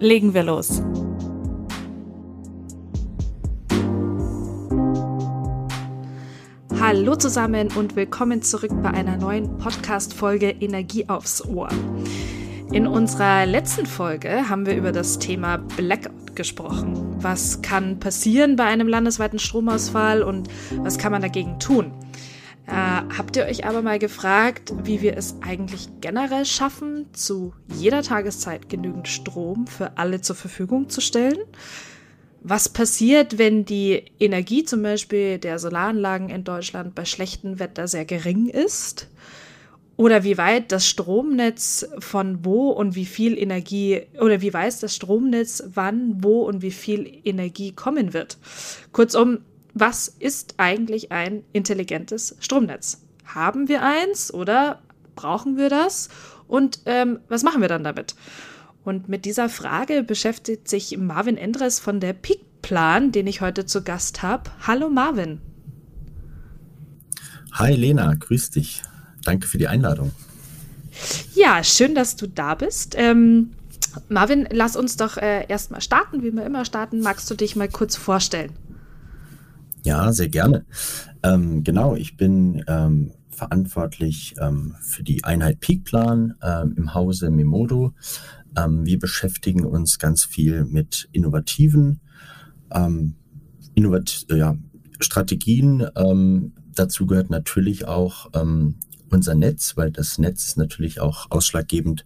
Legen wir los. Hallo zusammen und willkommen zurück bei einer neuen Podcast-Folge Energie aufs Ohr. In unserer letzten Folge haben wir über das Thema Blackout gesprochen. Was kann passieren bei einem landesweiten Stromausfall und was kann man dagegen tun? Äh, habt ihr euch aber mal gefragt, wie wir es eigentlich generell schaffen, zu jeder Tageszeit genügend Strom für alle zur Verfügung zu stellen? Was passiert, wenn die Energie zum Beispiel der Solaranlagen in Deutschland bei schlechtem Wetter sehr gering ist? Oder wie weit das Stromnetz von wo und wie viel Energie oder wie weiß das Stromnetz wann, wo und wie viel Energie kommen wird? Kurzum, was ist eigentlich ein intelligentes Stromnetz? Haben wir eins oder brauchen wir das? Und ähm, was machen wir dann damit? Und mit dieser Frage beschäftigt sich Marvin Endres von der Peak Plan, den ich heute zu Gast habe. Hallo Marvin. Hi Lena, grüß dich. Danke für die Einladung. Ja, schön, dass du da bist. Ähm, Marvin, lass uns doch äh, erstmal starten, wie wir immer starten. Magst du dich mal kurz vorstellen? Ja, sehr gerne. Ähm, genau, ich bin ähm, verantwortlich ähm, für die Einheit Peakplan ähm, im Hause Memodo. Ähm, wir beschäftigen uns ganz viel mit innovativen ähm, innovat ja, Strategien. dazu gehört natürlich auch unser Netz, weil das Netz ist natürlich auch ausschlaggebend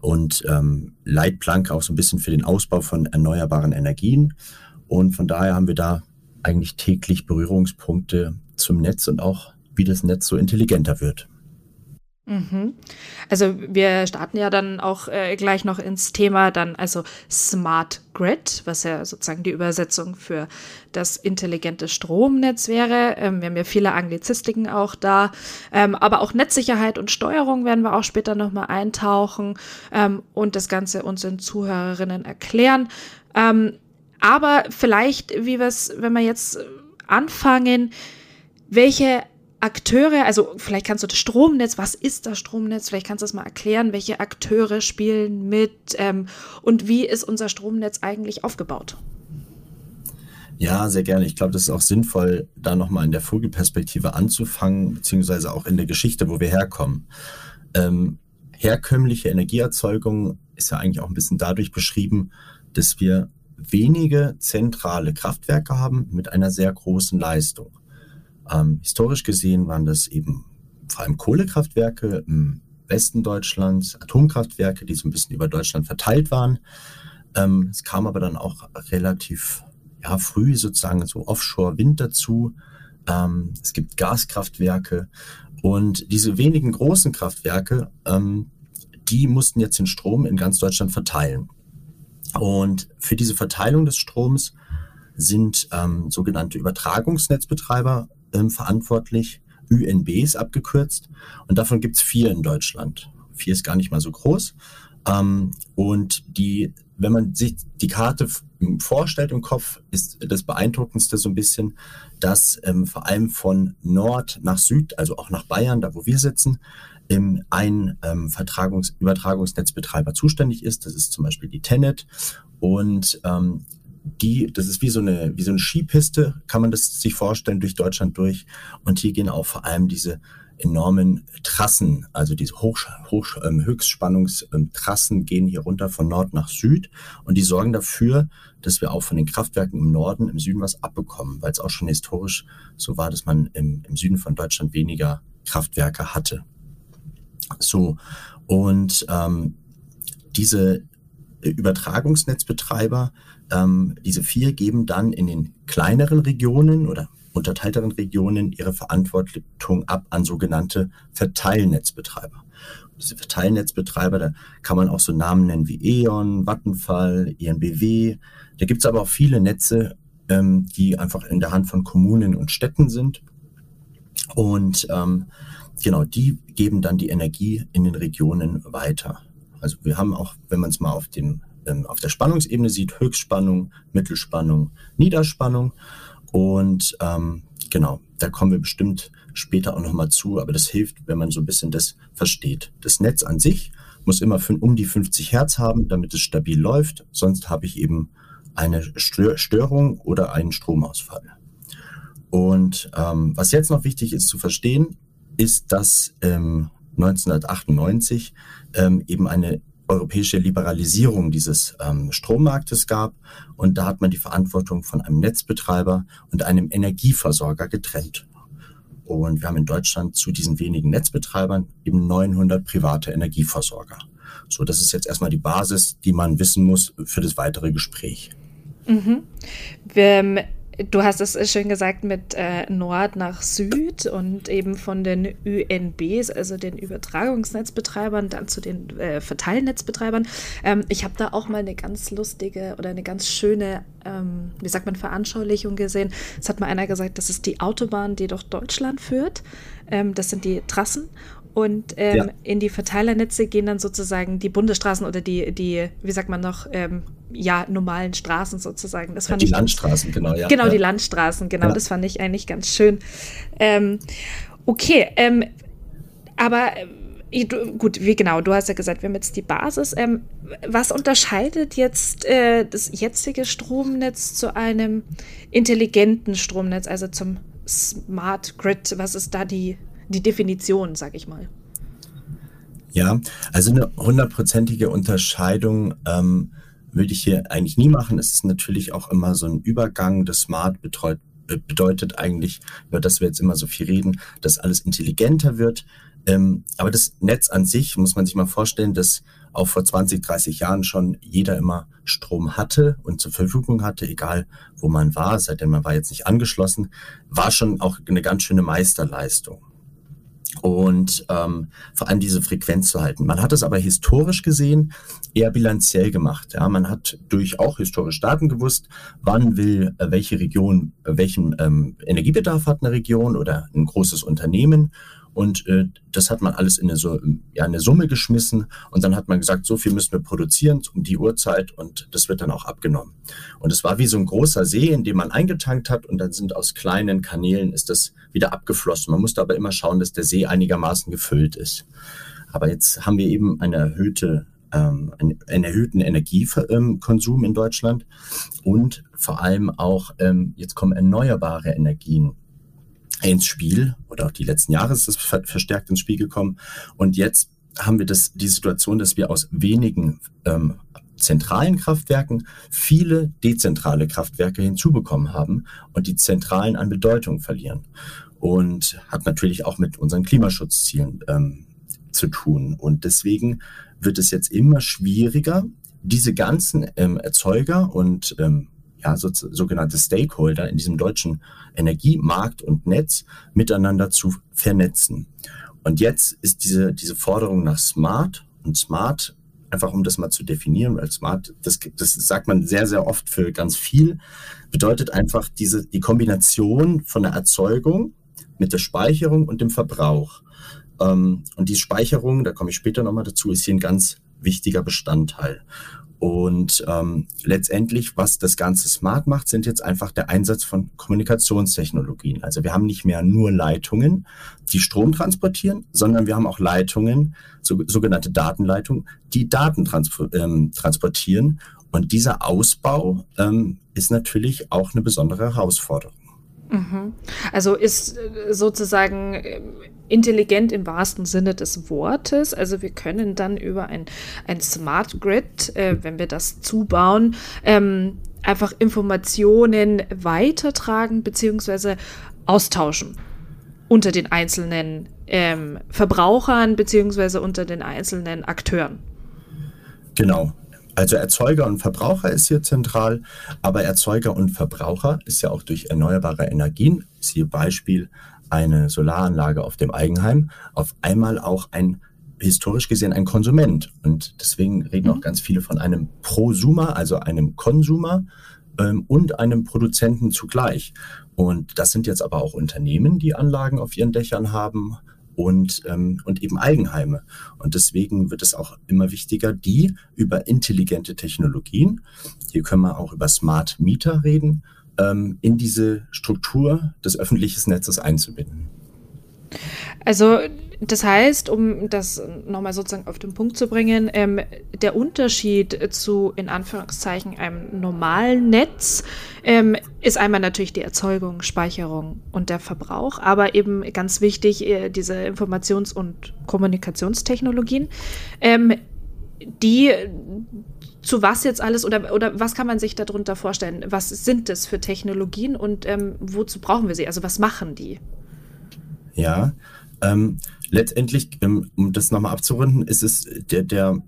und Leitplanke auch so ein bisschen für den Ausbau von erneuerbaren Energien. Und von daher haben wir da eigentlich täglich Berührungspunkte zum Netz und auch, wie das Netz so intelligenter wird. Mhm. Also wir starten ja dann auch äh, gleich noch ins Thema dann, also Smart Grid, was ja sozusagen die Übersetzung für das intelligente Stromnetz wäre. Ähm, wir haben ja viele Anglizistiken auch da, ähm, aber auch Netzsicherheit und Steuerung werden wir auch später nochmal eintauchen ähm, und das Ganze unseren Zuhörerinnen erklären. Ähm, aber vielleicht, wie wir es, wenn wir jetzt anfangen, welche Akteure, also vielleicht kannst du das Stromnetz, was ist das Stromnetz? Vielleicht kannst du das mal erklären, welche Akteure spielen mit ähm, und wie ist unser Stromnetz eigentlich aufgebaut? Ja, sehr gerne. Ich glaube, das ist auch sinnvoll, da nochmal in der Vogelperspektive anzufangen, beziehungsweise auch in der Geschichte, wo wir herkommen. Ähm, herkömmliche Energieerzeugung ist ja eigentlich auch ein bisschen dadurch beschrieben, dass wir wenige zentrale Kraftwerke haben mit einer sehr großen Leistung. Ähm, historisch gesehen waren das eben vor allem Kohlekraftwerke im Westen Deutschlands, Atomkraftwerke, die so ein bisschen über Deutschland verteilt waren. Ähm, es kam aber dann auch relativ ja, früh sozusagen so Offshore-Wind dazu. Ähm, es gibt Gaskraftwerke und diese wenigen großen Kraftwerke, ähm, die mussten jetzt den Strom in ganz Deutschland verteilen. Und für diese Verteilung des Stroms sind ähm, sogenannte Übertragungsnetzbetreiber ähm, verantwortlich, UNBs abgekürzt. Und davon gibt es vier in Deutschland. Vier ist gar nicht mal so groß. Ähm, und die, wenn man sich die Karte vorstellt im Kopf, ist das Beeindruckendste so ein bisschen, dass ähm, vor allem von Nord nach Süd, also auch nach Bayern, da wo wir sitzen, ähm, ein ähm, Vertragungs Übertragungsnetzbetreiber zuständig ist. Das ist zum Beispiel die Tenet. Und ähm, die, das ist wie so eine, wie so eine Skipiste, kann man das sich vorstellen, durch Deutschland durch. Und hier gehen auch vor allem diese enormen Trassen, also diese Hoch, Hoch, ähm, Höchstspannungstrassen gehen hier runter von Nord nach Süd und die sorgen dafür, dass wir auch von den Kraftwerken im Norden, im Süden was abbekommen, weil es auch schon historisch so war, dass man im, im Süden von Deutschland weniger Kraftwerke hatte. So, und ähm, diese Übertragungsnetzbetreiber, ähm, diese vier geben dann in den kleineren Regionen oder unterteilteren Regionen ihre Verantwortung ab an sogenannte Verteilnetzbetreiber. Diese Verteilnetzbetreiber, da kann man auch so Namen nennen wie E.ON, Vattenfall, ENBW. Da gibt es aber auch viele Netze, ähm, die einfach in der Hand von Kommunen und Städten sind. Und ähm, genau, die geben dann die Energie in den Regionen weiter. Also wir haben auch, wenn man es mal auf dem ähm, auf der Spannungsebene sieht, Höchstspannung, Mittelspannung, Niederspannung. Und ähm, genau, da kommen wir bestimmt später auch nochmal zu, aber das hilft, wenn man so ein bisschen das versteht. Das Netz an sich muss immer um die 50 Hertz haben, damit es stabil läuft, sonst habe ich eben eine Störung oder einen Stromausfall. Und ähm, was jetzt noch wichtig ist zu verstehen, ist, dass ähm, 1998 ähm, eben eine europäische Liberalisierung dieses ähm, Strommarktes gab. Und da hat man die Verantwortung von einem Netzbetreiber und einem Energieversorger getrennt. Und wir haben in Deutschland zu diesen wenigen Netzbetreibern eben 900 private Energieversorger. So, das ist jetzt erstmal die Basis, die man wissen muss für das weitere Gespräch. Mhm. Wir, Du hast es schön gesagt mit äh, Nord nach Süd und eben von den UNBs, also den Übertragungsnetzbetreibern, dann zu den äh, Verteilnetzbetreibern. Ähm, ich habe da auch mal eine ganz lustige oder eine ganz schöne, ähm, wie sagt man, Veranschaulichung gesehen. Es hat mal einer gesagt, das ist die Autobahn, die durch Deutschland führt. Ähm, das sind die Trassen. Und ähm, ja. in die Verteilernetze gehen dann sozusagen die Bundesstraßen oder die, die wie sagt man noch, ähm, ja, normalen Straßen sozusagen. Das fand die ich Landstraßen, genau, ja. Genau, ja. die Landstraßen, genau, ja. das fand ich eigentlich ganz schön. Ähm, okay, ähm, aber äh, gut, wie genau, du hast ja gesagt, wir haben jetzt die Basis. Ähm, was unterscheidet jetzt äh, das jetzige Stromnetz zu einem intelligenten Stromnetz, also zum Smart Grid? Was ist da die die Definition, sag ich mal. Ja, also eine hundertprozentige Unterscheidung ähm, würde ich hier eigentlich nie machen. Es ist natürlich auch immer so ein Übergang. Das Smart betreut, bedeutet eigentlich, über das wir jetzt immer so viel reden, dass alles intelligenter wird. Ähm, aber das Netz an sich muss man sich mal vorstellen, dass auch vor 20, 30 Jahren schon jeder immer Strom hatte und zur Verfügung hatte, egal wo man war, seitdem man war jetzt nicht angeschlossen, war schon auch eine ganz schöne Meisterleistung und ähm, vor allem diese Frequenz zu halten. Man hat es aber historisch gesehen eher bilanziell gemacht. Ja, man hat durch auch historische Daten gewusst, wann will äh, welche Region äh, welchen ähm, Energiebedarf hat eine Region oder ein großes Unternehmen und äh, das hat man alles in eine, so, ja, eine Summe geschmissen und dann hat man gesagt, so viel müssen wir produzieren um die Uhrzeit und das wird dann auch abgenommen. Und es war wie so ein großer See, in dem man eingetankt hat und dann sind aus kleinen Kanälen ist das wieder abgeflossen. Man musste aber immer schauen, dass der See einigermaßen gefüllt ist. Aber jetzt haben wir eben eine erhöhte ähm, einen, erhöhten Energiekonsum in Deutschland und vor allem auch, ähm, jetzt kommen erneuerbare Energien ins Spiel oder auch die letzten Jahre ist das verstärkt ins Spiel gekommen. Und jetzt haben wir das, die Situation, dass wir aus wenigen ähm, zentralen Kraftwerken viele dezentrale Kraftwerke hinzubekommen haben und die zentralen an Bedeutung verlieren. Und hat natürlich auch mit unseren Klimaschutzzielen ähm, zu tun. Und deswegen wird es jetzt immer schwieriger, diese ganzen ähm, Erzeuger und ähm, ja, so, sogenannte Stakeholder in diesem deutschen Energiemarkt und Netz miteinander zu vernetzen. Und jetzt ist diese, diese Forderung nach Smart und Smart, einfach um das mal zu definieren, weil Smart, das, das sagt man sehr, sehr oft für ganz viel, bedeutet einfach diese, die Kombination von der Erzeugung mit der Speicherung und dem Verbrauch. Ähm, und die Speicherung, da komme ich später nochmal dazu, ist hier ein ganz wichtiger Bestandteil. Und ähm, letztendlich, was das Ganze smart macht, sind jetzt einfach der Einsatz von Kommunikationstechnologien. Also wir haben nicht mehr nur Leitungen, die Strom transportieren, sondern wir haben auch Leitungen, so, sogenannte Datenleitungen, die Daten trans ähm, transportieren. Und dieser Ausbau ähm, ist natürlich auch eine besondere Herausforderung. Mhm. Also ist äh, sozusagen ähm, intelligent im wahrsten Sinne des Wortes. Also wir können dann über ein, ein Smart Grid, äh, wenn wir das zubauen, ähm, einfach Informationen weitertragen bzw. austauschen unter den einzelnen ähm, Verbrauchern bzw. unter den einzelnen Akteuren. Genau. Also Erzeuger und Verbraucher ist hier zentral, aber Erzeuger und Verbraucher ist ja auch durch erneuerbare Energien, siehe Beispiel eine Solaranlage auf dem Eigenheim, auf einmal auch ein historisch gesehen ein Konsument. Und deswegen reden auch mhm. ganz viele von einem Prosumer, also einem Konsumer ähm, und einem Produzenten zugleich. Und das sind jetzt aber auch Unternehmen, die Anlagen auf ihren Dächern haben und, ähm, und eben Eigenheime. Und deswegen wird es auch immer wichtiger, die über intelligente Technologien, hier können wir auch über Smart Meter reden, ähm, in diese Struktur des öffentlichen Netzes einzubinden. Also das heißt, um das nochmal sozusagen auf den Punkt zu bringen, ähm, der Unterschied zu, in Anführungszeichen, einem normalen Netz ähm, ist einmal natürlich die Erzeugung, Speicherung und der Verbrauch, aber eben ganz wichtig, äh, diese Informations- und Kommunikationstechnologien, ähm, die zu was jetzt alles oder, oder was kann man sich darunter vorstellen? Was sind das für Technologien und ähm, wozu brauchen wir sie? Also was machen die? Ja, ähm, letztendlich, ähm, um das nochmal abzurunden, ist es der, der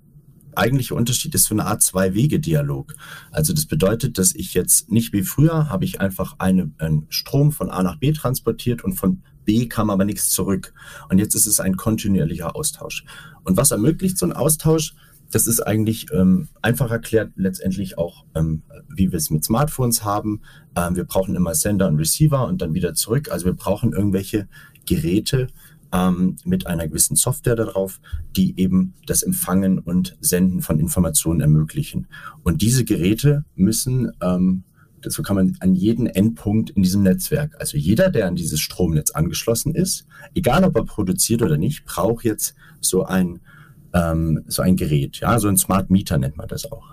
eigentliche Unterschied ist so eine Art Zwei-Wege-Dialog. Also das bedeutet, dass ich jetzt nicht wie früher habe ich einfach eine, einen Strom von A nach B transportiert und von B kam aber nichts zurück. Und jetzt ist es ein kontinuierlicher Austausch. Und was ermöglicht so ein Austausch? Das ist eigentlich ähm, einfach erklärt letztendlich auch, ähm, wie wir es mit Smartphones haben. Ähm, wir brauchen immer Sender und Receiver und dann wieder zurück. Also wir brauchen irgendwelche Geräte, ähm, mit einer gewissen Software darauf, die eben das Empfangen und Senden von Informationen ermöglichen. Und diese Geräte müssen, ähm, dazu kann man an jeden Endpunkt in diesem Netzwerk, also jeder, der an dieses Stromnetz angeschlossen ist, egal ob er produziert oder nicht, braucht jetzt so ein, ähm, so ein Gerät, ja, so ein Smart Meter nennt man das auch.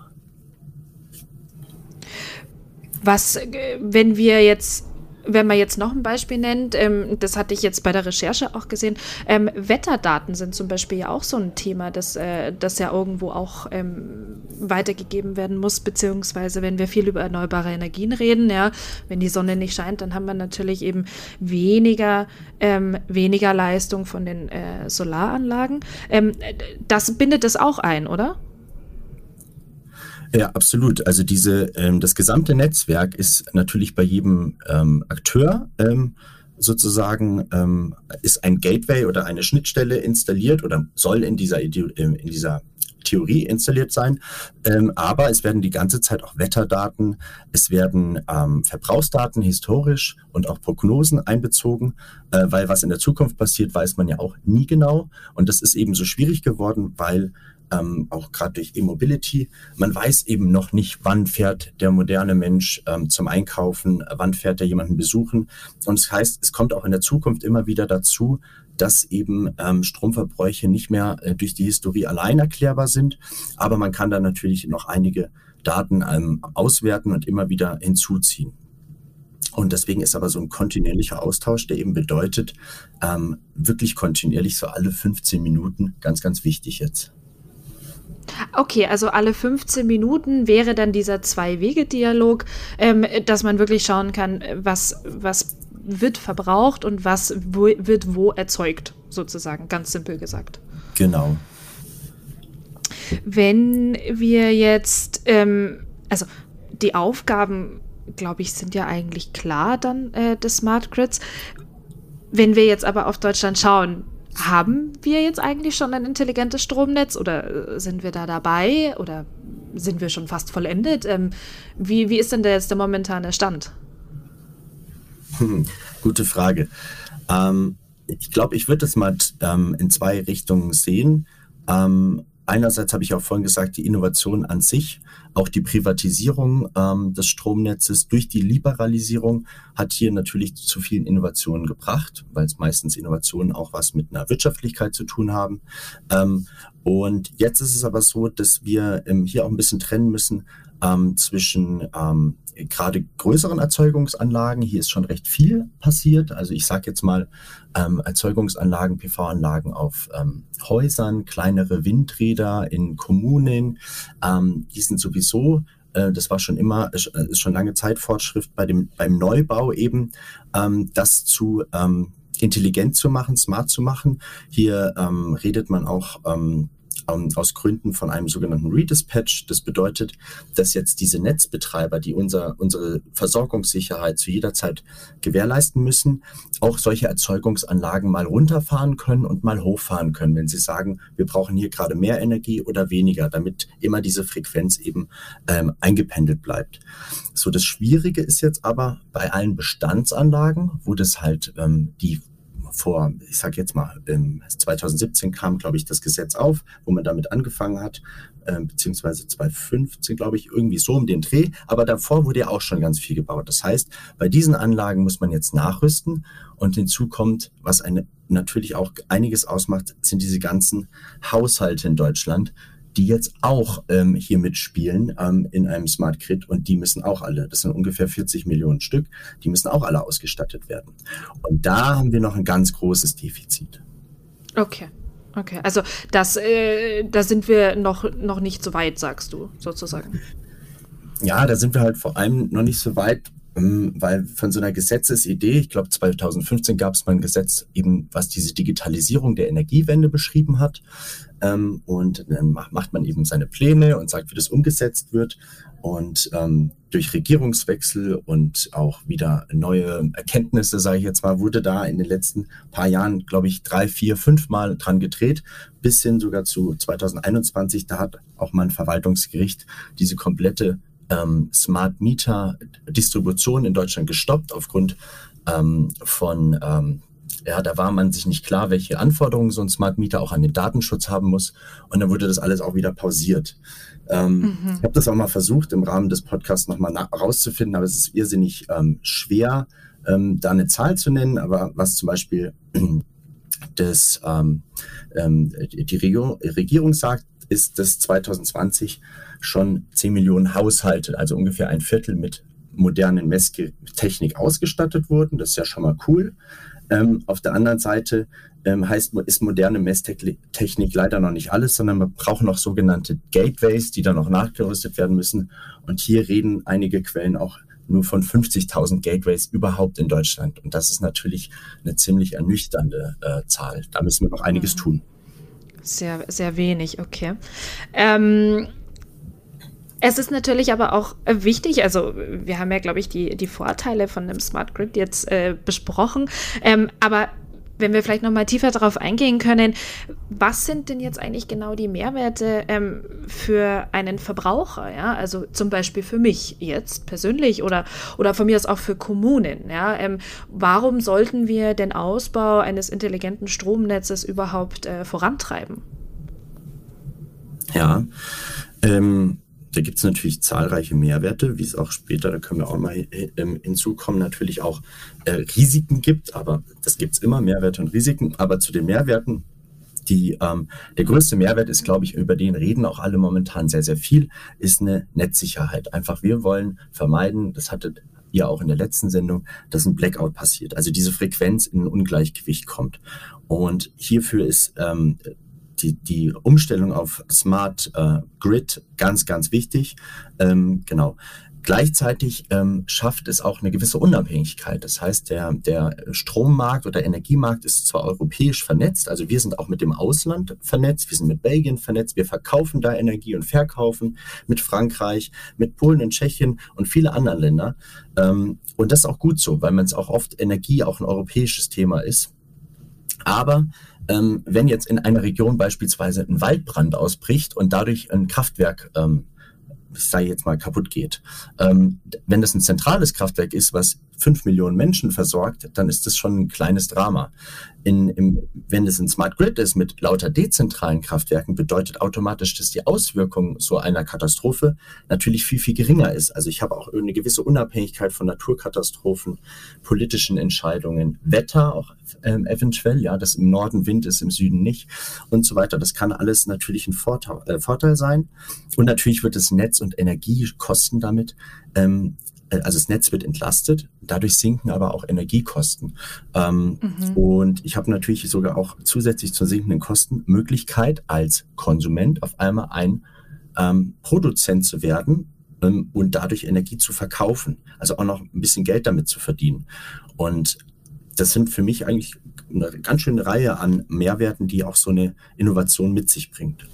Was, äh, wenn wir jetzt wenn man jetzt noch ein Beispiel nennt, ähm, das hatte ich jetzt bei der Recherche auch gesehen, ähm, Wetterdaten sind zum Beispiel ja auch so ein Thema, das, äh, das ja irgendwo auch ähm, weitergegeben werden muss, beziehungsweise wenn wir viel über erneuerbare Energien reden, ja, wenn die Sonne nicht scheint, dann haben wir natürlich eben weniger, ähm, weniger Leistung von den äh, Solaranlagen. Ähm, das bindet das auch ein, oder? Ja, absolut. Also diese, ähm, das gesamte Netzwerk ist natürlich bei jedem ähm, Akteur ähm, sozusagen ähm, ist ein Gateway oder eine Schnittstelle installiert oder soll in dieser, ähm, in dieser Theorie installiert sein. Ähm, aber es werden die ganze Zeit auch Wetterdaten, es werden ähm, Verbrauchsdaten historisch und auch Prognosen einbezogen, äh, weil was in der Zukunft passiert, weiß man ja auch nie genau. Und das ist eben so schwierig geworden, weil ähm, auch gerade durch E-Mobility. Man weiß eben noch nicht, wann fährt der moderne Mensch ähm, zum Einkaufen, wann fährt er jemanden besuchen. Und das heißt, es kommt auch in der Zukunft immer wieder dazu, dass eben ähm, Stromverbräuche nicht mehr äh, durch die Historie allein erklärbar sind. Aber man kann da natürlich noch einige Daten ähm, auswerten und immer wieder hinzuziehen. Und deswegen ist aber so ein kontinuierlicher Austausch, der eben bedeutet, ähm, wirklich kontinuierlich so alle 15 Minuten, ganz, ganz wichtig jetzt. Okay, also alle 15 Minuten wäre dann dieser Zwei-Wege-Dialog, ähm, dass man wirklich schauen kann, was, was wird verbraucht und was wo, wird wo erzeugt, sozusagen, ganz simpel gesagt. Genau. Wenn wir jetzt, ähm, also die Aufgaben, glaube ich, sind ja eigentlich klar dann äh, des Smart Grids. Wenn wir jetzt aber auf Deutschland schauen, haben wir jetzt eigentlich schon ein intelligentes Stromnetz oder äh, sind wir da dabei oder sind wir schon fast vollendet? Ähm, wie, wie ist denn der jetzt der momentane Stand? Hm, gute Frage. Ähm, ich glaube, ich würde das mal ähm, in zwei Richtungen sehen. Ähm, einerseits habe ich auch vorhin gesagt, die Innovation an sich, auch die Privatisierung ähm, des Stromnetzes durch die Liberalisierung hat hier natürlich zu vielen Innovationen gebracht, weil es meistens Innovationen auch was mit einer Wirtschaftlichkeit zu tun haben. Ähm, und jetzt ist es aber so, dass wir ähm, hier auch ein bisschen trennen müssen ähm, zwischen ähm, gerade größeren Erzeugungsanlagen. Hier ist schon recht viel passiert. Also ich sage jetzt mal ähm, Erzeugungsanlagen, PV-Anlagen auf ähm, Häusern, kleinere Windräder in Kommunen. Ähm, die sind sowieso äh, das war schon immer, ist schon lange Zeit Fortschritt bei dem, beim Neubau eben, ähm, das zu ähm, intelligent zu machen, smart zu machen. Hier ähm, redet man auch ähm, ähm, aus Gründen von einem sogenannten Redispatch. Das bedeutet, dass jetzt diese Netzbetreiber, die unser, unsere Versorgungssicherheit zu jeder Zeit gewährleisten müssen, auch solche Erzeugungsanlagen mal runterfahren können und mal hochfahren können, wenn sie sagen, wir brauchen hier gerade mehr Energie oder weniger, damit immer diese Frequenz eben ähm, eingependelt bleibt. So, das Schwierige ist jetzt aber bei allen Bestandsanlagen, wo das halt ähm, die vor, ich sage jetzt mal, 2017 kam, glaube ich, das Gesetz auf, wo man damit angefangen hat, äh, beziehungsweise 2015, glaube ich, irgendwie so um den Dreh. Aber davor wurde ja auch schon ganz viel gebaut. Das heißt, bei diesen Anlagen muss man jetzt nachrüsten und hinzu kommt, was eine, natürlich auch einiges ausmacht, sind diese ganzen Haushalte in Deutschland, die jetzt auch ähm, hier mitspielen ähm, in einem Smart Grid und die müssen auch alle, das sind ungefähr 40 Millionen Stück, die müssen auch alle ausgestattet werden. Und da haben wir noch ein ganz großes Defizit. Okay. Okay, also das, äh, da sind wir noch, noch nicht so weit, sagst du, sozusagen. Ja, da sind wir halt vor allem noch nicht so weit, ähm, weil von so einer Gesetzesidee, ich glaube 2015 gab es mal ein Gesetz eben, was diese Digitalisierung der Energiewende beschrieben hat. Ähm, und dann macht man eben seine Pläne und sagt, wie das umgesetzt wird. Und ähm, durch Regierungswechsel und auch wieder neue Erkenntnisse, sage ich jetzt mal, wurde da in den letzten paar Jahren, glaube ich, drei, vier, fünf Mal dran gedreht, bis hin sogar zu 2021. Da hat auch mal ein Verwaltungsgericht diese komplette ähm, Smart Meter Distribution in Deutschland gestoppt aufgrund ähm, von ähm, ja, da war man sich nicht klar, welche Anforderungen so ein Smart Meter auch an den Datenschutz haben muss. Und dann wurde das alles auch wieder pausiert. Ähm, mhm. Ich habe das auch mal versucht, im Rahmen des Podcasts nochmal rauszufinden, aber es ist irrsinnig ähm, schwer, ähm, da eine Zahl zu nennen. Aber was zum Beispiel das, ähm, ähm, die Regierung, Regierung sagt, ist, dass 2020 schon 10 Millionen Haushalte, also ungefähr ein Viertel mit modernen Messtechnik ausgestattet wurden. Das ist ja schon mal cool. Ähm, auf der anderen Seite ähm, heißt, ist moderne Messtechnik leider noch nicht alles, sondern man braucht noch sogenannte Gateways, die dann noch nachgerüstet werden müssen. Und hier reden einige Quellen auch nur von 50.000 Gateways überhaupt in Deutschland. Und das ist natürlich eine ziemlich ernüchternde äh, Zahl. Da müssen wir noch einiges mhm. tun. Sehr, sehr wenig, okay. Ähm, es ist natürlich aber auch äh, wichtig, also wir haben ja, glaube ich, die, die Vorteile von einem Smart Grid jetzt äh, besprochen, ähm, aber wenn wir vielleicht noch mal tiefer darauf eingehen können, was sind denn jetzt eigentlich genau die Mehrwerte ähm, für einen Verbraucher? Ja? Also zum Beispiel für mich jetzt persönlich oder, oder von mir aus auch für Kommunen. Ja? Ähm, warum sollten wir den Ausbau eines intelligenten Stromnetzes überhaupt äh, vorantreiben? Ja, ähm, da gibt es natürlich zahlreiche Mehrwerte, wie es auch später, da können wir auch mal ähm, hinzukommen, natürlich auch äh, Risiken gibt, aber das gibt es immer, Mehrwerte und Risiken. Aber zu den Mehrwerten, die, ähm, der größte Mehrwert ist, glaube ich, über den reden auch alle momentan sehr, sehr viel, ist eine Netzsicherheit. Einfach, wir wollen vermeiden, das hatte ihr auch in der letzten Sendung, dass ein Blackout passiert. Also diese Frequenz in ein Ungleichgewicht kommt. Und hierfür ist ähm, die, die Umstellung auf Smart äh, Grid ganz, ganz wichtig. Ähm, genau. Gleichzeitig ähm, schafft es auch eine gewisse Unabhängigkeit. Das heißt, der, der Strommarkt oder Energiemarkt ist zwar europäisch vernetzt, also wir sind auch mit dem Ausland vernetzt, wir sind mit Belgien vernetzt, wir verkaufen da Energie und verkaufen mit Frankreich, mit Polen und Tschechien und viele andere Länder. Ähm, und das ist auch gut so, weil man es auch oft Energie auch ein europäisches Thema ist. Aber ähm, wenn jetzt in einer Region beispielsweise ein Waldbrand ausbricht und dadurch ein Kraftwerk ähm, ich jetzt mal, kaputt geht. Ähm, wenn das ein zentrales Kraftwerk ist, was fünf Millionen Menschen versorgt, dann ist das schon ein kleines Drama. In, im, wenn es ein Smart Grid ist mit lauter dezentralen Kraftwerken, bedeutet automatisch, dass die Auswirkung so einer Katastrophe natürlich viel, viel geringer ist. Also ich habe auch eine gewisse Unabhängigkeit von Naturkatastrophen, politischen Entscheidungen, Wetter auch ähm, eventuell, ja, dass im Norden Wind ist, im Süden nicht und so weiter. Das kann alles natürlich ein Vorteil, äh, Vorteil sein. Und natürlich wird das Netz und Energiekosten damit ähm, äh, also das Netz wird entlastet, dadurch sinken aber auch Energiekosten. Ähm, mhm. Und ich habe natürlich sogar auch zusätzlich zur sinkenden Kosten Möglichkeit als Konsument auf einmal ein ähm, Produzent zu werden ähm, und dadurch Energie zu verkaufen. Also auch noch ein bisschen Geld damit zu verdienen. Und das sind für mich eigentlich eine ganz schöne Reihe an Mehrwerten, die auch so eine Innovation mit sich bringt.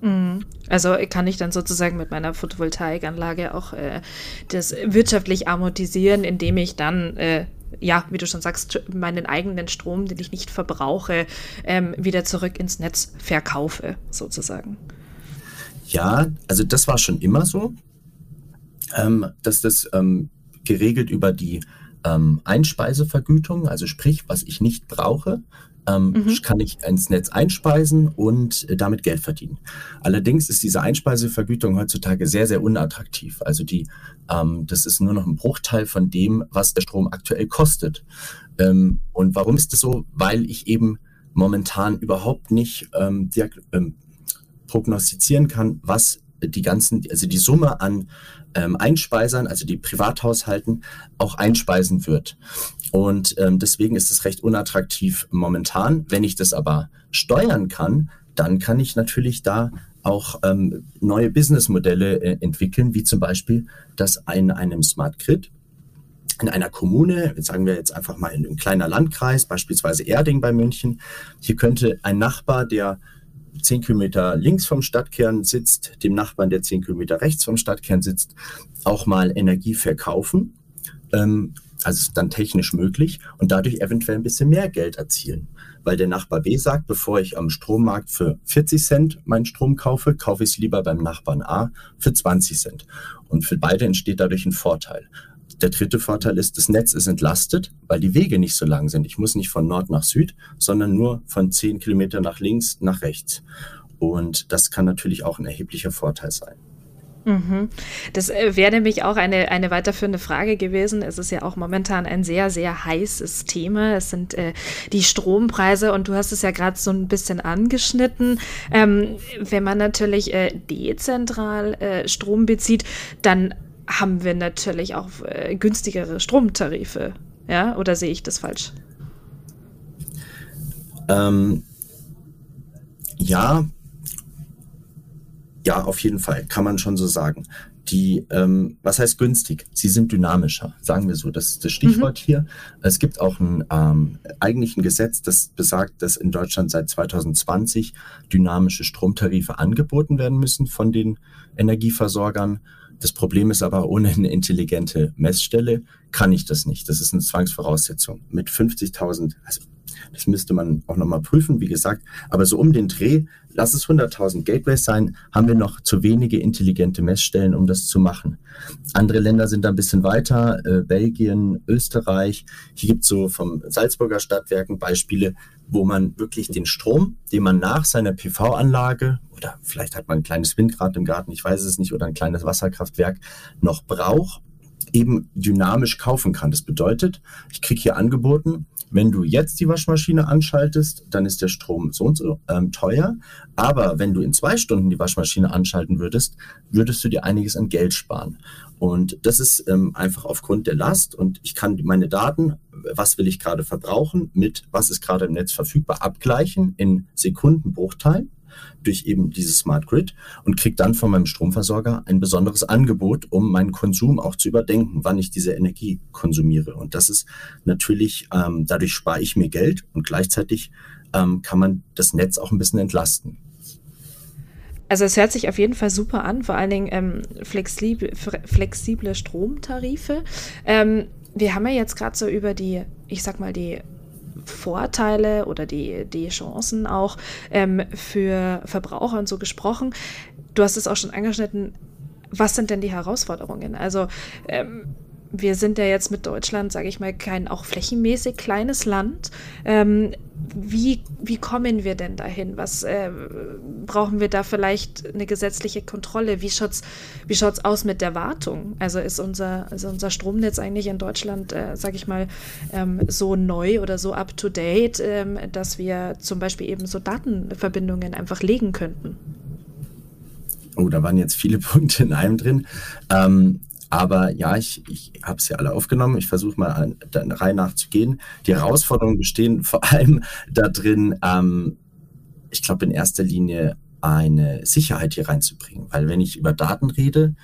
Mhm. Also kann ich dann sozusagen mit meiner Photovoltaikanlage auch äh, das wirtschaftlich amortisieren, indem ich dann, äh, ja, wie du schon sagst, meinen eigenen Strom, den ich nicht verbrauche, ähm, wieder zurück ins Netz verkaufe, sozusagen. Ja, also das war schon immer so, ähm, dass das ähm, geregelt über die ähm, Einspeisevergütung, also sprich, was ich nicht brauche, ähm, mhm. kann ich ins Netz einspeisen und äh, damit Geld verdienen. Allerdings ist diese Einspeisevergütung heutzutage sehr, sehr unattraktiv. Also die, ähm, das ist nur noch ein Bruchteil von dem, was der Strom aktuell kostet. Ähm, und warum ist das so? Weil ich eben momentan überhaupt nicht ähm, ähm, prognostizieren kann, was die ganzen, also die Summe an ähm, Einspeisern, also die Privathaushalten, auch einspeisen wird. Und ähm, deswegen ist es recht unattraktiv momentan. Wenn ich das aber steuern kann, dann kann ich natürlich da auch ähm, neue Businessmodelle äh, entwickeln, wie zum Beispiel das in einem Smart Grid in einer Kommune, sagen wir jetzt einfach mal in einem kleiner Landkreis, beispielsweise Erding bei München, hier könnte ein Nachbar, der zehn Kilometer links vom Stadtkern sitzt, dem Nachbarn, der zehn Kilometer rechts vom Stadtkern sitzt, auch mal Energie verkaufen. Ähm, also ist dann technisch möglich und dadurch eventuell ein bisschen mehr Geld erzielen. Weil der Nachbar B sagt, bevor ich am Strommarkt für 40 Cent meinen Strom kaufe, kaufe ich es lieber beim Nachbarn A für 20 Cent. Und für beide entsteht dadurch ein Vorteil. Der dritte Vorteil ist, das Netz ist entlastet, weil die Wege nicht so lang sind. Ich muss nicht von Nord nach Süd, sondern nur von 10 Kilometer nach links nach rechts. Und das kann natürlich auch ein erheblicher Vorteil sein. Mhm. Das äh, wäre nämlich auch eine, eine weiterführende Frage gewesen. Es ist ja auch momentan ein sehr, sehr heißes Thema. Es sind äh, die Strompreise und du hast es ja gerade so ein bisschen angeschnitten. Ähm, wenn man natürlich äh, dezentral äh, Strom bezieht, dann haben wir natürlich auch äh, günstigere Stromtarife. Ja, oder sehe ich das falsch? Ähm, ja, ja, auf jeden Fall, kann man schon so sagen. Die, ähm, was heißt günstig? Sie sind dynamischer, sagen wir so. Das ist das Stichwort mhm. hier. Es gibt auch ein ähm, eigentlich ein Gesetz, das besagt, dass in Deutschland seit 2020 dynamische Stromtarife angeboten werden müssen von den Energieversorgern. Das Problem ist aber, ohne eine intelligente Messstelle kann ich das nicht. Das ist eine Zwangsvoraussetzung. Mit 50.000, also das müsste man auch nochmal prüfen, wie gesagt. Aber so um den Dreh, lass es 100.000 Gateways sein, haben wir noch zu wenige intelligente Messstellen, um das zu machen. Andere Länder sind da ein bisschen weiter, äh, Belgien, Österreich. Hier gibt es so vom Salzburger Stadtwerken Beispiele, wo man wirklich den Strom, den man nach seiner PV-Anlage oder vielleicht hat man ein kleines Windrad im Garten, ich weiß es nicht, oder ein kleines Wasserkraftwerk noch braucht, eben dynamisch kaufen kann. Das bedeutet, ich kriege hier angeboten, wenn du jetzt die Waschmaschine anschaltest, dann ist der Strom so und so ähm, teuer. Aber wenn du in zwei Stunden die Waschmaschine anschalten würdest, würdest du dir einiges an Geld sparen. Und das ist ähm, einfach aufgrund der Last. Und ich kann meine Daten, was will ich gerade verbrauchen, mit was ist gerade im Netz verfügbar, abgleichen in Sekundenbruchteilen durch eben dieses Smart Grid und kriege dann von meinem Stromversorger ein besonderes Angebot, um meinen Konsum auch zu überdenken, wann ich diese Energie konsumiere. Und das ist natürlich, ähm, dadurch spare ich mir Geld und gleichzeitig ähm, kann man das Netz auch ein bisschen entlasten. Also es hört sich auf jeden Fall super an, vor allen Dingen ähm, flexible, flexible Stromtarife. Ähm, wir haben ja jetzt gerade so über die, ich sag mal, die Vorteile oder die, die Chancen auch ähm, für Verbraucher und so gesprochen. Du hast es auch schon angeschnitten. Was sind denn die Herausforderungen? Also ähm, wir sind ja jetzt mit Deutschland, sage ich mal, kein auch flächenmäßig kleines Land. Ähm, wie, wie kommen wir denn dahin? Was äh, brauchen wir da vielleicht eine gesetzliche Kontrolle? Wie schaut's, wie schaut's aus mit der Wartung? Also ist unser, also unser Stromnetz eigentlich in Deutschland, äh, sage ich mal, ähm, so neu oder so up to date, ähm, dass wir zum Beispiel eben so Datenverbindungen einfach legen könnten? Oh, da waren jetzt viele Punkte in einem drin. Ähm, aber ja, ich, ich habe ja alle aufgenommen. Ich versuche mal an, der Reihe nachzugehen. Die Herausforderungen bestehen vor allem darin, ähm, ich glaube in erster Linie eine Sicherheit hier reinzubringen. Weil wenn ich über Daten rede,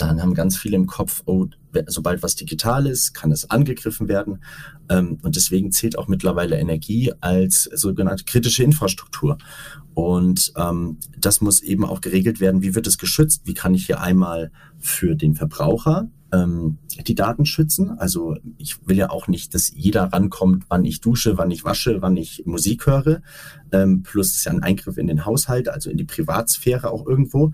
dann haben ganz viele im Kopf, oh, sobald was digital ist, kann es angegriffen werden. Ähm, und deswegen zählt auch mittlerweile Energie als sogenannte kritische Infrastruktur. Und ähm, das muss eben auch geregelt werden. Wie wird es geschützt? Wie kann ich hier einmal für den Verbraucher ähm, die Daten schützen? Also ich will ja auch nicht, dass jeder rankommt, wann ich dusche, wann ich wasche, wann ich Musik höre. Ähm, plus ist ja ein Eingriff in den Haushalt, also in die Privatsphäre auch irgendwo.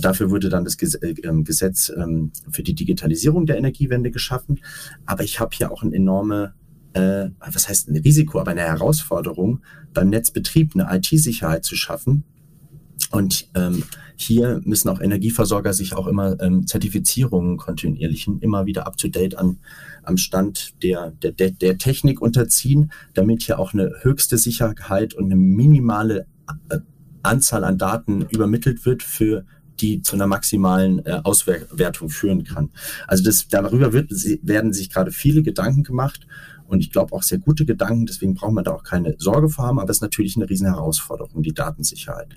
Dafür wurde dann das äh, ähm, Gesetz ähm, für die Digitalisierung der Energiewende geschaffen. Aber ich habe hier auch eine enorme, äh, was heißt ein Risiko, aber eine Herausforderung, beim Netzbetrieb eine IT-Sicherheit zu schaffen. Und ähm, hier müssen auch Energieversorger sich auch immer ähm, Zertifizierungen kontinuierlichen, immer wieder up-to-date an, am Stand der, der, der, der Technik unterziehen, damit hier auch eine höchste Sicherheit und eine minimale äh, Anzahl an Daten übermittelt wird für die zu einer maximalen äh, Auswertung führen kann. Also das, darüber wird, werden sich gerade viele Gedanken gemacht und ich glaube auch sehr gute Gedanken, deswegen braucht man da auch keine Sorge vor haben, aber es ist natürlich eine riesen Herausforderung, die Datensicherheit.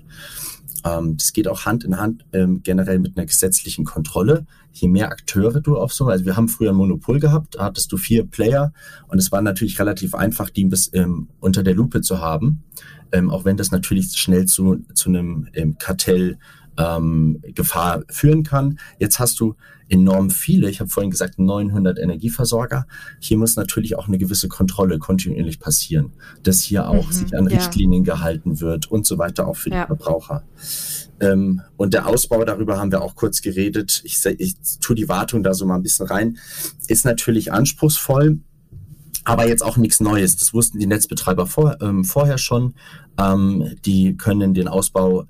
Ähm, das geht auch Hand in Hand ähm, generell mit einer gesetzlichen Kontrolle. Je mehr Akteure du auf so, also wir haben früher ein Monopol gehabt, da hattest du vier Player und es war natürlich relativ einfach, die bis ähm, unter der Lupe zu haben, ähm, auch wenn das natürlich schnell zu, zu einem ähm, Kartell ähm, Gefahr führen kann. Jetzt hast du enorm viele, ich habe vorhin gesagt 900 Energieversorger. Hier muss natürlich auch eine gewisse Kontrolle kontinuierlich passieren, dass hier auch mhm, sich an ja. Richtlinien gehalten wird und so weiter, auch für ja. die Verbraucher. Ähm, und der Ausbau, darüber haben wir auch kurz geredet. Ich, ich tue die Wartung da so mal ein bisschen rein. Ist natürlich anspruchsvoll, aber jetzt auch nichts Neues. Das wussten die Netzbetreiber vor, ähm, vorher schon. Ähm, die können den Ausbau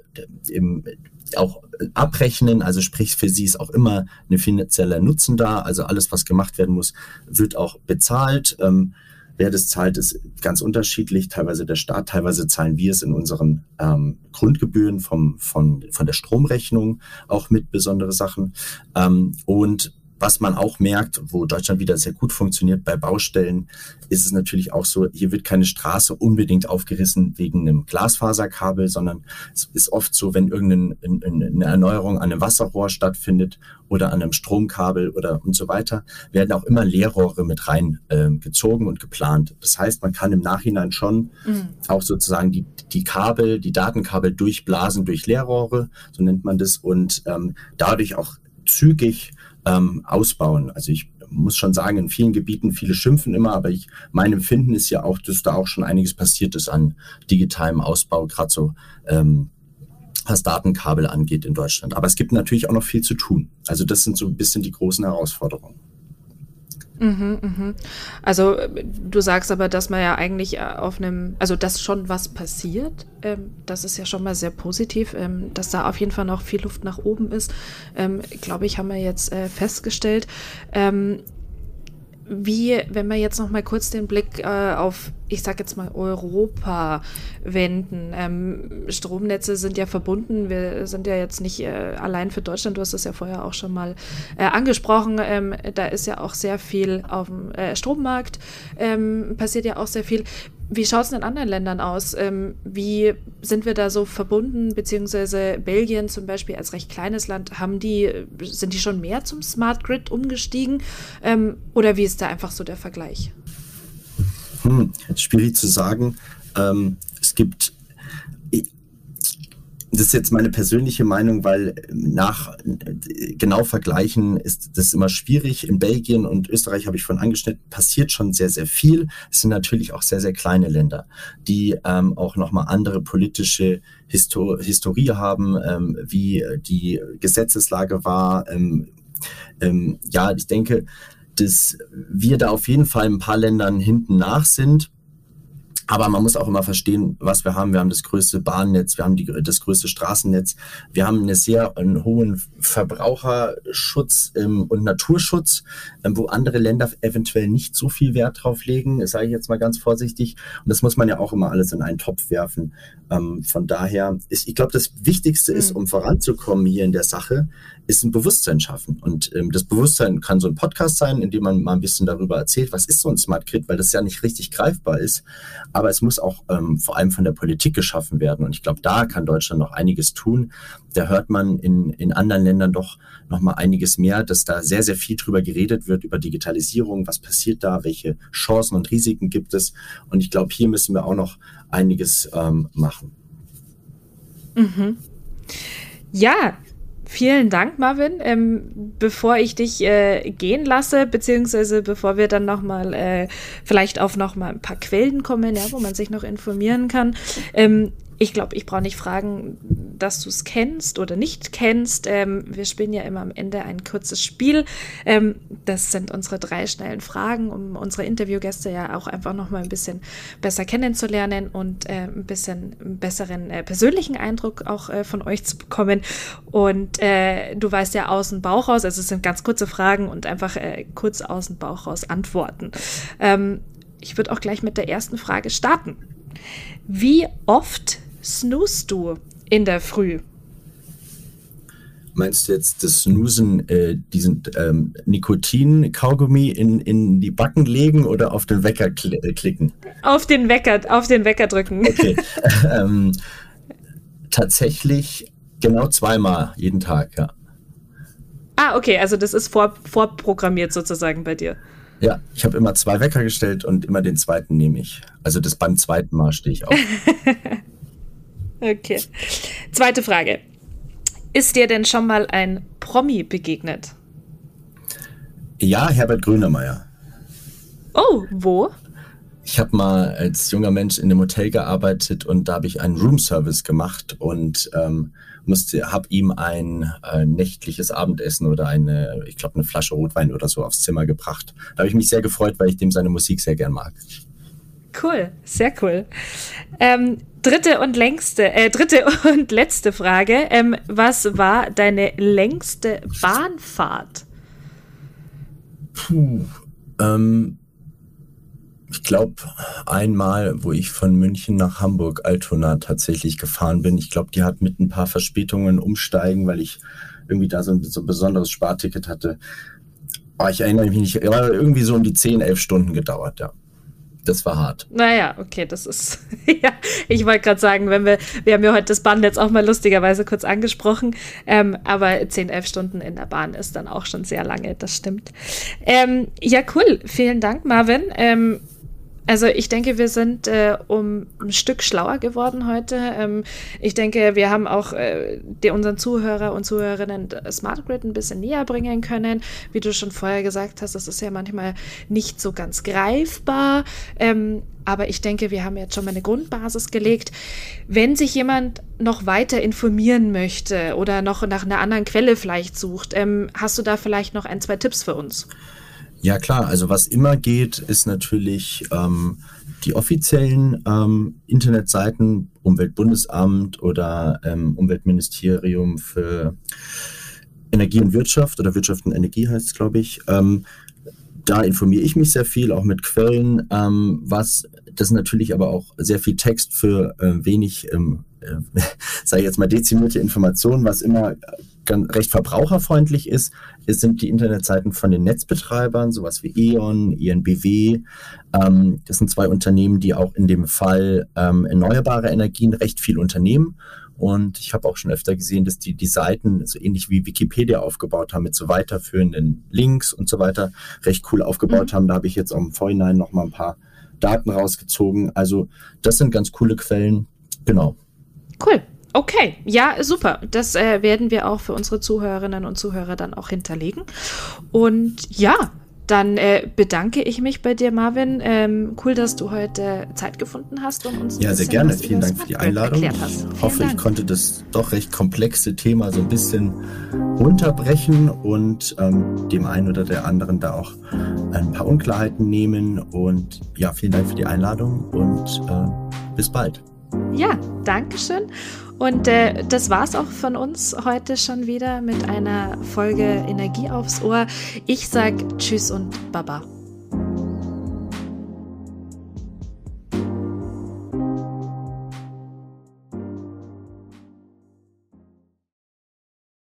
im auch abrechnen. Also sprich, für sie ist auch immer ein finanzieller Nutzen da. Also alles, was gemacht werden muss, wird auch bezahlt. Ähm, wer das zahlt, ist ganz unterschiedlich. Teilweise der Staat, teilweise zahlen wir es in unseren ähm, Grundgebühren vom, von, von der Stromrechnung auch mit besondere Sachen. Ähm, und was man auch merkt, wo Deutschland wieder sehr gut funktioniert bei Baustellen, ist es natürlich auch so, hier wird keine Straße unbedingt aufgerissen wegen einem Glasfaserkabel, sondern es ist oft so, wenn irgendeine Erneuerung an einem Wasserrohr stattfindet oder an einem Stromkabel oder und so weiter, werden auch immer Leerrohre mit rein äh, gezogen und geplant. Das heißt, man kann im Nachhinein schon mhm. auch sozusagen die, die Kabel, die Datenkabel durchblasen durch Leerrohre, so nennt man das, und ähm, dadurch auch zügig ähm, ausbauen. Also ich muss schon sagen, in vielen Gebieten, viele schimpfen immer, aber ich, mein Empfinden ist ja auch, dass da auch schon einiges passiert ist an digitalem Ausbau, gerade so ähm, was Datenkabel angeht in Deutschland. Aber es gibt natürlich auch noch viel zu tun. Also das sind so ein bisschen die großen Herausforderungen. Mhm, mhm. Also du sagst aber, dass man ja eigentlich äh, auf einem, also dass schon was passiert. Ähm, das ist ja schon mal sehr positiv, ähm, dass da auf jeden Fall noch viel Luft nach oben ist. Ähm, Glaube ich, haben wir jetzt äh, festgestellt. Wie, wenn wir jetzt noch mal kurz den Blick äh, auf, ich sag jetzt mal Europa wenden. Ähm, Stromnetze sind ja verbunden. Wir sind ja jetzt nicht äh, allein für Deutschland. Du hast es ja vorher auch schon mal äh, angesprochen. Ähm, da ist ja auch sehr viel auf dem äh, Strommarkt ähm, passiert ja auch sehr viel. Wie schaut es in anderen Ländern aus? Ähm, wie sind wir da so verbunden? Beziehungsweise Belgien zum Beispiel als recht kleines Land, haben die, sind die schon mehr zum Smart Grid umgestiegen? Ähm, oder wie ist da einfach so der Vergleich? Hm, schwierig zu sagen. Ähm, es gibt das ist jetzt meine persönliche Meinung, weil nach genau vergleichen ist das immer schwierig. In Belgien und Österreich habe ich von angeschnitten, passiert schon sehr, sehr viel. Es sind natürlich auch sehr, sehr kleine Länder, die ähm, auch nochmal andere politische Histor Historie haben, ähm, wie die Gesetzeslage war. Ähm, ähm, ja, ich denke, dass wir da auf jeden Fall ein paar Ländern hinten nach sind aber man muss auch immer verstehen, was wir haben. Wir haben das größte Bahnnetz, wir haben die, das größte Straßennetz, wir haben eine sehr einen hohen Verbraucherschutz ähm, und Naturschutz, ähm, wo andere Länder eventuell nicht so viel Wert drauf legen, sage ich jetzt mal ganz vorsichtig. Und das muss man ja auch immer alles in einen Topf werfen. Ähm, von daher ist, ich glaube, das Wichtigste ist, mhm. um voranzukommen hier in der Sache, ist ein Bewusstsein schaffen. Und ähm, das Bewusstsein kann so ein Podcast sein, in dem man mal ein bisschen darüber erzählt, was ist so ein Smart Grid, weil das ja nicht richtig greifbar ist. Aber es muss auch ähm, vor allem von der Politik geschaffen werden. Und ich glaube, da kann Deutschland noch einiges tun. Da hört man in, in anderen Ländern doch noch mal einiges mehr, dass da sehr, sehr viel drüber geredet wird, über Digitalisierung, was passiert da, welche Chancen und Risiken gibt es. Und ich glaube, hier müssen wir auch noch einiges ähm, machen. Mhm. Ja, Vielen Dank, Marvin. Ähm, bevor ich dich äh, gehen lasse, beziehungsweise bevor wir dann nochmal äh, vielleicht auf nochmal ein paar Quellen kommen, ja, wo man sich noch informieren kann, ähm, ich glaube, ich brauche nicht fragen, dass du es kennst oder nicht kennst. Ähm, wir spielen ja immer am Ende ein kurzes Spiel. Ähm, das sind unsere drei schnellen Fragen, um unsere Interviewgäste ja auch einfach noch mal ein bisschen besser kennenzulernen und äh, ein bisschen besseren äh, persönlichen Eindruck auch äh, von euch zu bekommen. Und äh, du weißt ja aus dem Bauch raus, also es sind ganz kurze Fragen und einfach äh, kurz aus dem Bauch raus antworten. Ähm, ich würde auch gleich mit der ersten Frage starten. Wie oft snoost du in der Früh? Meinst du jetzt das Snoosen, äh, diesen ähm, Nikotin-Kaugummi in, in die Backen legen oder auf den Wecker kl äh, klicken? Auf den Wecker, auf den Wecker drücken. Okay. ähm, tatsächlich genau zweimal jeden Tag, ja. Ah, okay, also das ist vor, vorprogrammiert sozusagen bei dir. Ja, ich habe immer zwei Wecker gestellt und immer den zweiten nehme ich. Also das beim zweiten Mal stehe ich auf. Okay. Zweite Frage. Ist dir denn schon mal ein Promi begegnet? Ja, Herbert Grönemeyer. Oh, wo? Ich habe mal als junger Mensch in einem Hotel gearbeitet und da habe ich einen Roomservice gemacht und ähm, musste, habe ihm ein äh, nächtliches Abendessen oder eine, ich glaube, eine Flasche Rotwein oder so aufs Zimmer gebracht. Da habe ich mich sehr gefreut, weil ich dem seine Musik sehr gern mag. Cool, sehr cool. Ähm, dritte und längste, äh, dritte und letzte Frage. Ähm, was war deine längste Bahnfahrt? Puh, ähm, ich glaube einmal, wo ich von München nach Hamburg Altona tatsächlich gefahren bin. Ich glaube, die hat mit ein paar Verspätungen umsteigen, weil ich irgendwie da so ein, so ein besonderes Sparticket hatte. Aber oh, ich erinnere mich nicht, irgendwie so um die 10, 11 Stunden gedauert, ja das war hart. Naja, okay, das ist, ja, ich wollte gerade sagen, wenn wir, wir haben ja heute das Bahnnetz auch mal lustigerweise kurz angesprochen, ähm, aber 10, 11 Stunden in der Bahn ist dann auch schon sehr lange, das stimmt. Ähm, ja, cool, vielen Dank, Marvin. Ähm, also ich denke, wir sind äh, um ein Stück schlauer geworden heute. Ähm, ich denke, wir haben auch äh, die, unseren Zuhörer und Zuhörerinnen Smart Grid ein bisschen näher bringen können. Wie du schon vorher gesagt hast, das ist ja manchmal nicht so ganz greifbar. Ähm, aber ich denke, wir haben jetzt schon mal eine Grundbasis gelegt. Wenn sich jemand noch weiter informieren möchte oder noch nach einer anderen Quelle vielleicht sucht, ähm, hast du da vielleicht noch ein, zwei Tipps für uns? Ja klar, also was immer geht, ist natürlich ähm, die offiziellen ähm, Internetseiten, Umweltbundesamt oder ähm, Umweltministerium für Energie und Wirtschaft oder Wirtschaft und Energie heißt es, glaube ich. Ähm, da informiere ich mich sehr viel, auch mit Quellen, ähm, was das ist natürlich aber auch sehr viel Text für äh, wenig, ähm, äh, sage ich jetzt mal, dezimierte Informationen, was immer ganz, recht verbraucherfreundlich ist, ist, sind die Internetseiten von den Netzbetreibern, sowas wie E.ON, INBW. Ähm, das sind zwei Unternehmen, die auch in dem Fall ähm, erneuerbare Energien recht viel unternehmen. Und ich habe auch schon öfter gesehen, dass die die Seiten so ähnlich wie Wikipedia aufgebaut haben mit so weiterführenden Links und so weiter, recht cool aufgebaut mhm. haben. Da habe ich jetzt auch im Vorhinein noch mal ein paar Daten rausgezogen. Also das sind ganz coole Quellen. Genau. Cool. Okay, ja, super. Das äh, werden wir auch für unsere Zuhörerinnen und Zuhörer dann auch hinterlegen. Und ja, dann äh, bedanke ich mich bei dir, Marvin. Ähm, cool, dass du heute Zeit gefunden hast und uns. Ja, sehr gerne. Vielen Dank für die Einladung. Ich hoffe, ich konnte das doch recht komplexe Thema so ein bisschen runterbrechen und ähm, dem einen oder der anderen da auch ein paar Unklarheiten nehmen. Und ja, vielen Dank für die Einladung und äh, bis bald. Ja, Dankeschön. Und äh, das war's auch von uns heute schon wieder mit einer Folge Energie aufs Ohr. Ich sag Tschüss und Baba.